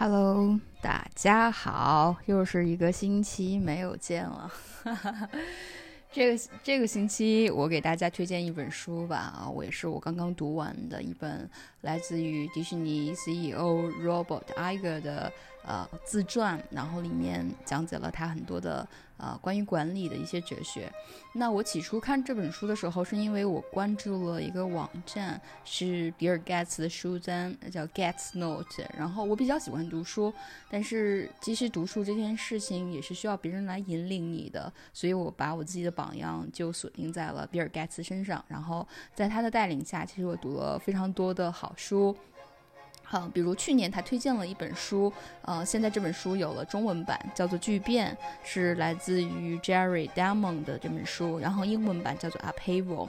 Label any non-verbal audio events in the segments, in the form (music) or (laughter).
Hello，大家好，又是一个星期没有见了。(laughs) 这个这个星期我给大家推荐一本书吧，啊，我也是我刚刚读完的一本来自于迪士尼 CEO Robert Iger 的呃自传，然后里面讲解了他很多的呃关于管理的一些哲学。那我起初看这本书的时候，是因为我关注了一个网站，是比尔盖茨的书单，叫 get note。然后我比较喜欢读书，但是其实读书这件事情也是需要别人来引领你的，所以我把我自己的榜样就锁定在了比尔盖茨身上。然后在他的带领下，其实我读了非常多的好书。好，比如去年他推荐了一本书，呃，现在这本书有了中文版，叫做《巨变》，是来自于 Jerry Diamond 的这本书，然后英文版叫做《Upheaval》，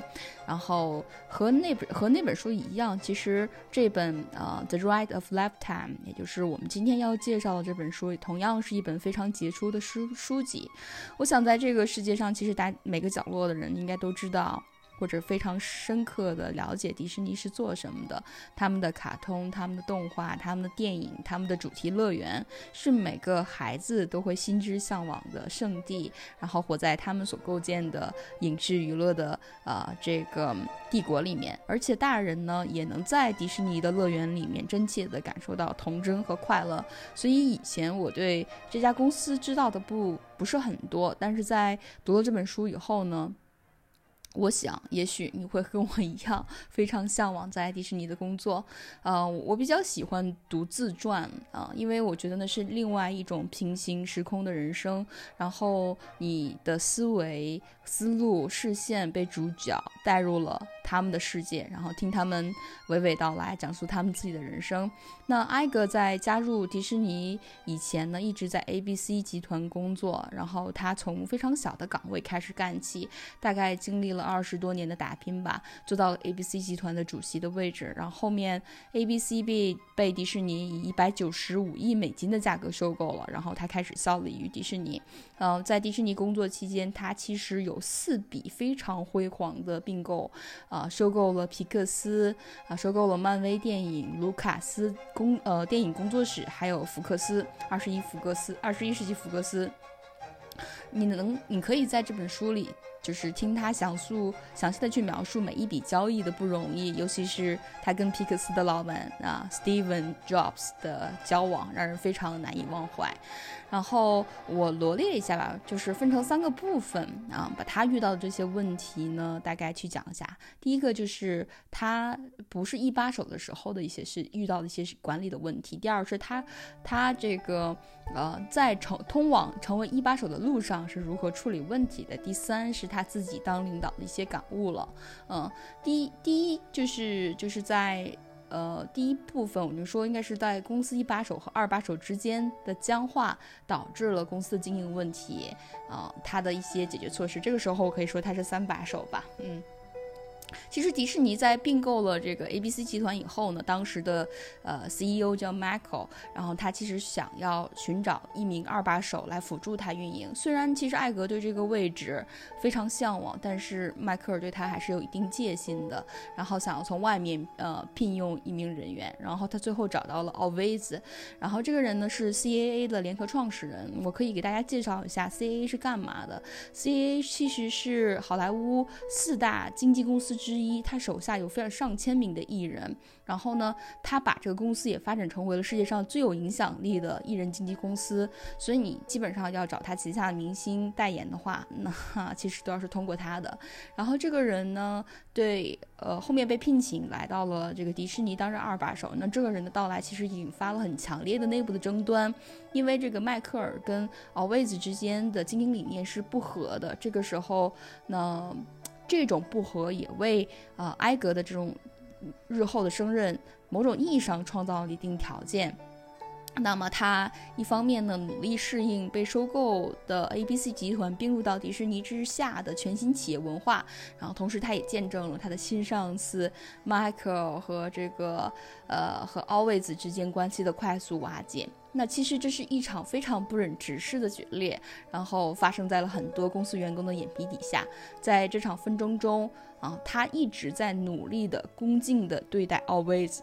然后和那本和那本书一样，其实这本呃《The Ride of Lifetime》，也就是我们今天要介绍的这本书，同样是一本非常杰出的书书籍。我想在这个世界上，其实大每个角落的人应该都知道。或者非常深刻的了解迪士尼是做什么的，他们的卡通、他们的动画、他们的电影、他们的主题乐园，是每个孩子都会心之向往的圣地。然后活在他们所构建的影视娱乐的呃这个帝国里面，而且大人呢也能在迪士尼的乐园里面真切的感受到童真和快乐。所以以前我对这家公司知道的不不是很多，但是在读了这本书以后呢。我想，也许你会跟我一样，非常向往在迪士尼的工作。啊，我比较喜欢读自传啊，因为我觉得那是另外一种平行时空的人生。然后你的思维、思路、视线被主角带入了他们的世界，然后听他们娓娓道来，讲述他们自己的人生。那艾格在加入迪士尼以前呢，一直在 ABC 集团工作，然后他从非常小的岗位开始干起，大概经历了。二十多年的打拼吧，做到了 ABC 集团的主席的位置。然后后面 ABC 被被迪士尼以一百九十五亿美金的价格收购了。然后他开始效力于迪士尼。嗯，在迪士尼工作期间，他其实有四笔非常辉煌的并购，啊，啊收购了皮克斯，啊，收购了漫威电影、卢卡斯工呃电影工作室，还有福克斯二十一福克斯二十一世纪福克斯。你能，你可以在这本书里。就是听他详述详细的去描述每一笔交易的不容易，尤其是他跟皮克斯的老板啊，Steven Jobs 的交往，让人非常难以忘怀。然后我罗列一下吧，就是分成三个部分啊，把他遇到的这些问题呢，大概去讲一下。第一个就是他不是一把手的时候的一些事，遇到的一些管理的问题。第二是他他这个呃在成通往成为一把手的路上是如何处理问题的。第三是他自己当领导的一些感悟了。嗯，第一第一就是就是在。呃，第一部分我就说应该是在公司一把手和二把手之间的僵化，导致了公司的经营问题啊，他的一些解决措施。这个时候可以说他是三把手吧，嗯。其实迪士尼在并购了这个 ABC 集团以后呢，当时的呃 CEO 叫 Michael，然后他其实想要寻找一名二把手来辅助他运营。虽然其实艾格对这个位置非常向往，但是迈克尔对他还是有一定戒心的。然后想要从外面呃聘用一名人员，然后他最后找到了奥维兹。然后这个人呢是 CAA 的联合创始人，我可以给大家介绍一下 CAA 是干嘛的。CAA 其实是好莱坞四大经纪公司。之一，他手下有非常上千名的艺人，然后呢，他把这个公司也发展成为了世界上最有影响力的艺人经纪公司。所以你基本上要找他旗下的明星代言的话，那其实都要是通过他的。然后这个人呢，对，呃，后面被聘请来到了这个迪士尼担任二把手。那这个人的到来其实引发了很强烈的内部的争端，因为这个迈克尔跟奥维兹之间的经营理念是不合的。这个时候，那。这种不和也为呃埃格的这种日后的升任，某种意义上创造了一定条件。那么他一方面呢努力适应被收购的 ABC 集团并入到迪士尼之下的全新企业文化，然后同时他也见证了他的新上司 Michael 和这个呃和 Always 之间关系的快速瓦解。那其实这是一场非常不忍直视的决裂，然后发生在了很多公司员工的眼皮底下。在这场纷争中啊，他一直在努力的恭敬的对待 Always。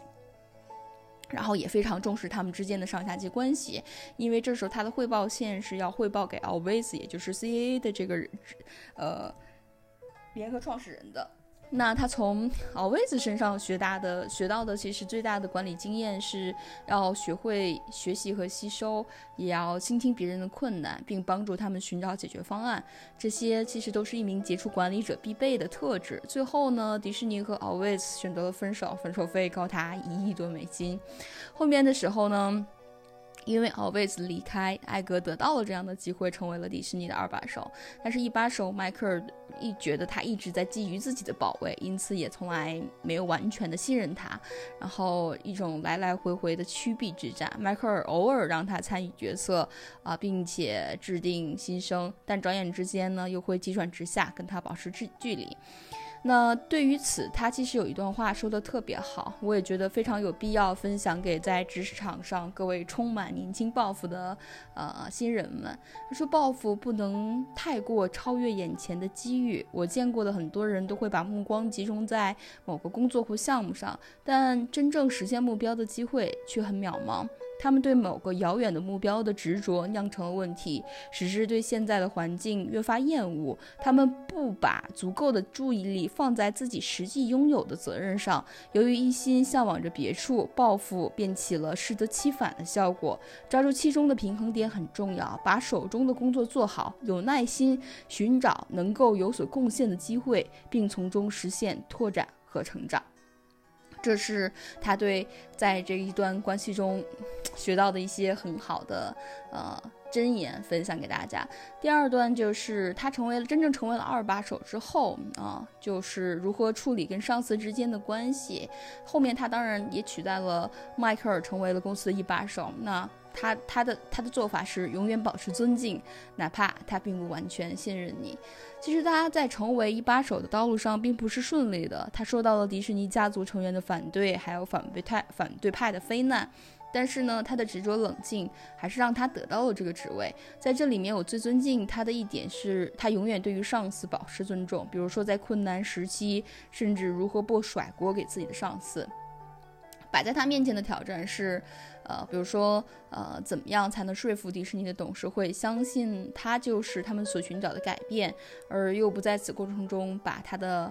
然后也非常重视他们之间的上下级关系，因为这时候他的汇报线是要汇报给 Always，也就是 CAA 的这个呃联合创始人的。那他从奥威子身上学大的学到的，其实最大的管理经验是要学会学习和吸收，也要倾听别人的困难，并帮助他们寻找解决方案。这些其实都是一名杰出管理者必备的特质。最后呢，迪士尼和奥威斯选择了分手，分手费高达一亿多美金。后面的时候呢？因为 Always 离开，艾格得到了这样的机会，成为了迪士尼的二把手。但是，一把手迈克尔一觉得他一直在觊觎自己的宝位，因此也从来没有完全的信任他。然后，一种来来回回的曲臂之战。迈克尔偶尔让他参与决策啊，并且制定新生，但转眼之间呢，又会急转直下，跟他保持距距离。那对于此，他其实有一段话说的特别好，我也觉得非常有必要分享给在职场上各位充满年轻抱负的呃新人们。他说，抱负不能太过超越眼前的机遇。我见过的很多人都会把目光集中在某个工作或项目上，但真正实现目标的机会却很渺茫。他们对某个遥远的目标的执着酿成了问题，使之对现在的环境越发厌恶。他们不把足够的注意力放在自己实际拥有的责任上，由于一心向往着别处，抱负便起了适得其反的效果。抓住其中的平衡点很重要，把手中的工作做好，有耐心寻找能够有所贡献的机会，并从中实现拓展和成长。这是他对在这一段关系中学到的一些很好的呃箴言，分享给大家。第二段就是他成为了真正成为了二把手之后啊，就是如何处理跟上司之间的关系。后面他当然也取代了迈克尔，成为了公司的一把手。那。他他的他的做法是永远保持尊敬，哪怕他并不完全信任你。其实他在成为一把手的道路上并不是顺利的，他受到了迪士尼家族成员的反对，还有反对派反对派的非难。但是呢，他的执着冷静还是让他得到了这个职位。在这里面，我最尊敬他的一点是他永远对于上司保持尊重，比如说在困难时期，甚至如何不甩锅给自己的上司。摆在他面前的挑战是。呃，比如说，呃，怎么样才能说服迪士尼的董事会相信他就是他们所寻找的改变，而又不在此过程中把他的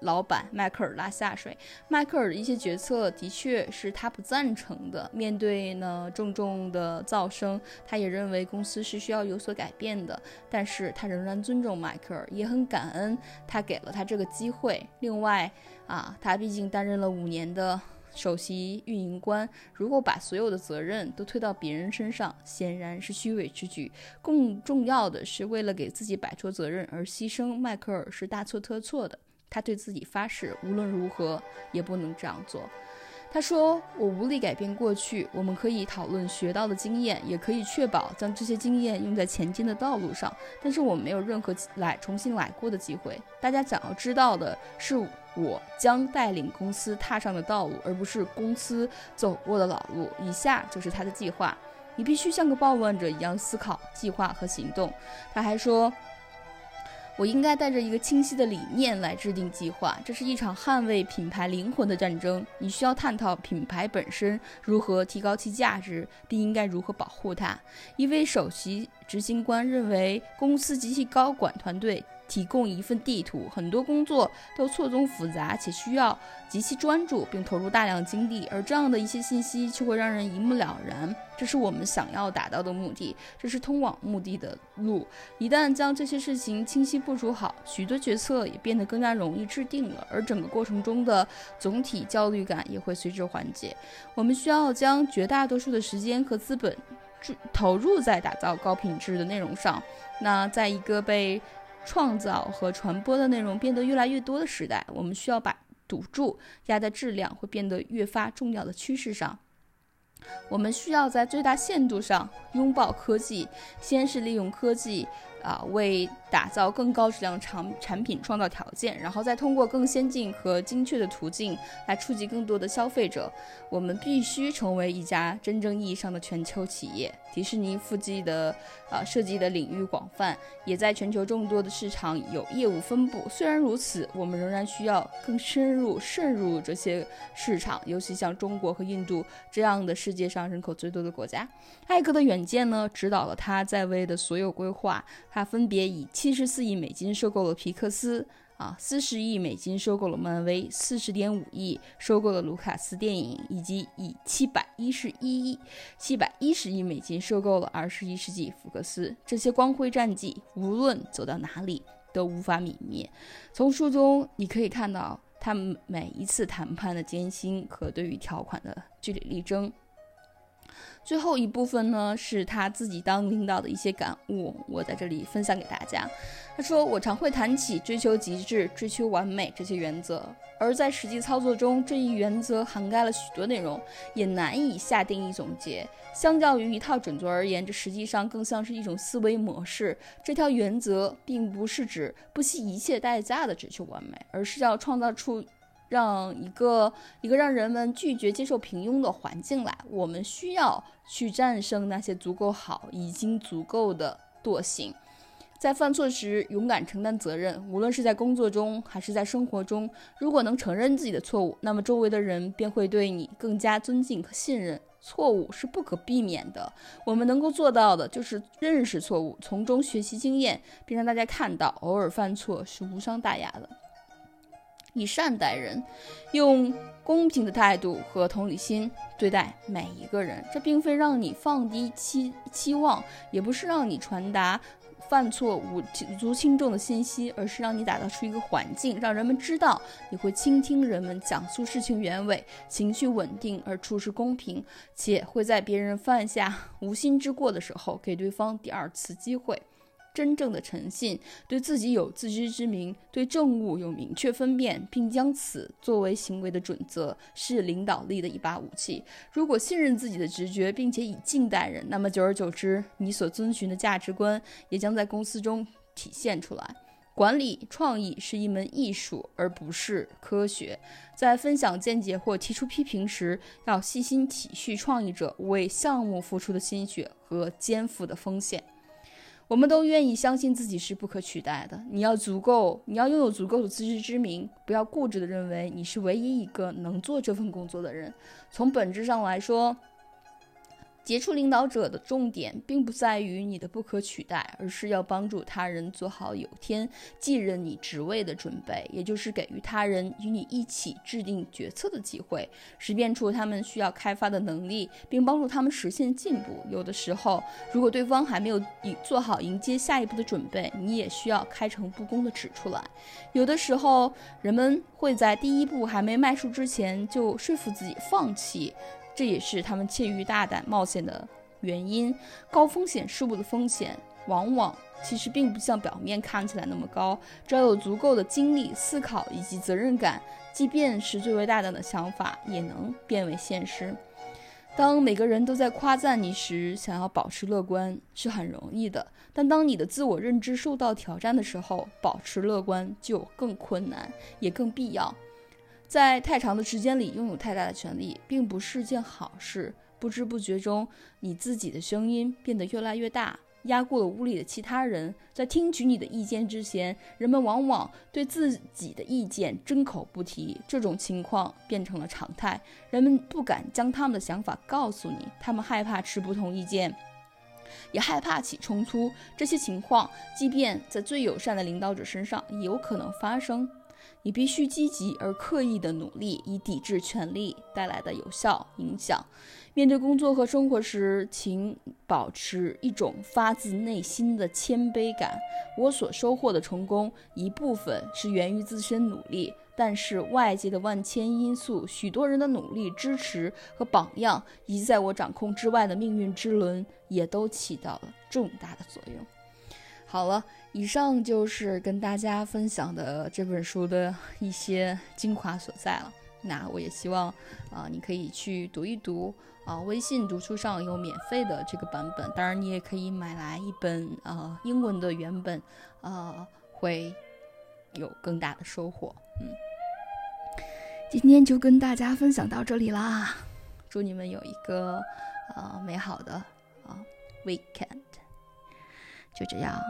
老板迈克尔拉下水？迈克尔的一些决策的确是他不赞成的。面对呢重重的噪声，他也认为公司是需要有所改变的。但是他仍然尊重迈克尔，也很感恩他给了他这个机会。另外啊，他毕竟担任了五年的。首席运营官如果把所有的责任都推到别人身上，显然是虚伪之举。更重要的是，为了给自己摆脱责任而牺牲，迈克尔是大错特错的。他对自己发誓，无论如何也不能这样做。他说：“我无力改变过去，我们可以讨论学到的经验，也可以确保将这些经验用在前进的道路上。但是我没有任何来重新来过的机会。大家想要知道的是，我将带领公司踏上的道路，而不是公司走过的老路。以下就是他的计划：你必须像个暴乱者一样思考、计划和行动。”他还说。我应该带着一个清晰的理念来制定计划。这是一场捍卫品牌灵魂的战争。你需要探讨品牌本身如何提高其价值，并应该如何保护它。一位首席执行官认为，公司及其高管团队。提供一份地图，很多工作都错综复杂，且需要极其专注，并投入大量精力。而这样的一些信息却会让人一目了然。这是我们想要达到的目的，这是通往目的的路。一旦将这些事情清晰部署好，许多决策也变得更加容易制定了，而整个过程中的总体焦虑感也会随之缓解。我们需要将绝大多数的时间和资本投入在打造高品质的内容上。那在一个被创造和传播的内容变得越来越多的时代，我们需要把赌注压在质量会变得越发重要的趋势上。我们需要在最大限度上拥抱科技，先是利用科技啊为打造更高质量产产品创造条件，然后再通过更先进和精确的途径来触及更多的消费者。我们必须成为一家真正意义上的全球企业。迪士尼附近的啊设计的领域广泛，也在全球众多的市场有业务分布。虽然如此，我们仍然需要更深入渗入这些市场，尤其像中国和印度这样的世界上人口最多的国家。艾克的远见呢，指导了他在位的所有规划。他分别以七十四亿美金收购了皮克斯。啊，四十亿美金收购了漫威，四十点五亿收购了卢卡斯电影，以及以七百一十一亿、七百一十亿美金收购了二十一世纪福克斯。这些光辉战绩，无论走到哪里都无法泯灭。从书中你可以看到他们每一次谈判的艰辛和对于条款的据理力争。最后一部分呢，是他自己当领导的一些感悟，我在这里分享给大家。他说：“我常会谈起追求极致、追求完美这些原则，而在实际操作中，这一原则涵盖了许多内容，也难以下定义总结。相较于一套准则而言，这实际上更像是一种思维模式。这条原则并不是指不惜一切代价的追求完美，而是要创造出。”让一个一个让人们拒绝接受平庸的环境来，我们需要去战胜那些足够好、已经足够的惰性，在犯错时勇敢承担责任。无论是在工作中还是在生活中，如果能承认自己的错误，那么周围的人便会对你更加尊敬和信任。错误是不可避免的，我们能够做到的就是认识错误，从中学习经验，并让大家看到偶尔犯错是无伤大雅的。以善待人，用公平的态度和同理心对待每一个人。这并非让你放低期期望，也不是让你传达犯错无足轻重的信息，而是让你打造出一个环境，让人们知道你会倾听人们讲述事情原委，情绪稳定而处事公平，且会在别人犯下 (laughs) 无心之过的时候给对方第二次机会。真正的诚信，对自己有自知之明，对正误有明确分辨，并将此作为行为的准则，是领导力的一把武器。如果信任自己的直觉，并且以敬待人，那么久而久之，你所遵循的价值观也将在公司中体现出来。管理创意是一门艺术，而不是科学。在分享见解或提出批评时，要细心体恤创意者为项目付出的心血和肩负的风险。我们都愿意相信自己是不可取代的。你要足够，你要拥有足够的自知之明，不要固执的认为你是唯一一个能做这份工作的人。从本质上来说。杰出领导者的重点并不在于你的不可取代，而是要帮助他人做好有天继任你职位的准备，也就是给予他人与你一起制定决策的机会，识别出他们需要开发的能力，并帮助他们实现进步。有的时候，如果对方还没有做好迎接下一步的准备，你也需要开诚布公地指出来。有的时候，人们会在第一步还没迈出之前就说服自己放弃。这也是他们怯于大胆冒险的原因。高风险事物的风险，往往其实并不像表面看起来那么高。只要有足够的精力、思考以及责任感，即便是最为大胆的想法，也能变为现实。当每个人都在夸赞你时，想要保持乐观是很容易的；但当你的自我认知受到挑战的时候，保持乐观就更困难，也更必要。在太长的时间里拥有太大的权利，并不是件好事。不知不觉中，你自己的声音变得越来越大，压过了屋里的其他人。在听取你的意见之前，人们往往对自己的意见争口不提。这种情况变成了常态，人们不敢将他们的想法告诉你，他们害怕持不同意见，也害怕起冲突。这些情况，即便在最友善的领导者身上，也有可能发生。你必须积极而刻意的努力，以抵制权力带来的有效影响。面对工作和生活时，请保持一种发自内心的谦卑感。我所收获的成功，一部分是源于自身努力，但是外界的万千因素、许多人的努力、支持和榜样，以及在我掌控之外的命运之轮，也都起到了重大的作用。好了。以上就是跟大家分享的这本书的 (laughs) 一些精华所在了。那我也希望，啊，你可以去读一读，啊，微信读书上有免费的这个版本，当然你也可以买来一本啊英文的原本，啊会有更大的收获。嗯，今天就跟大家分享到这里啦，祝你们有一个呃美好的啊 weekend，就这样。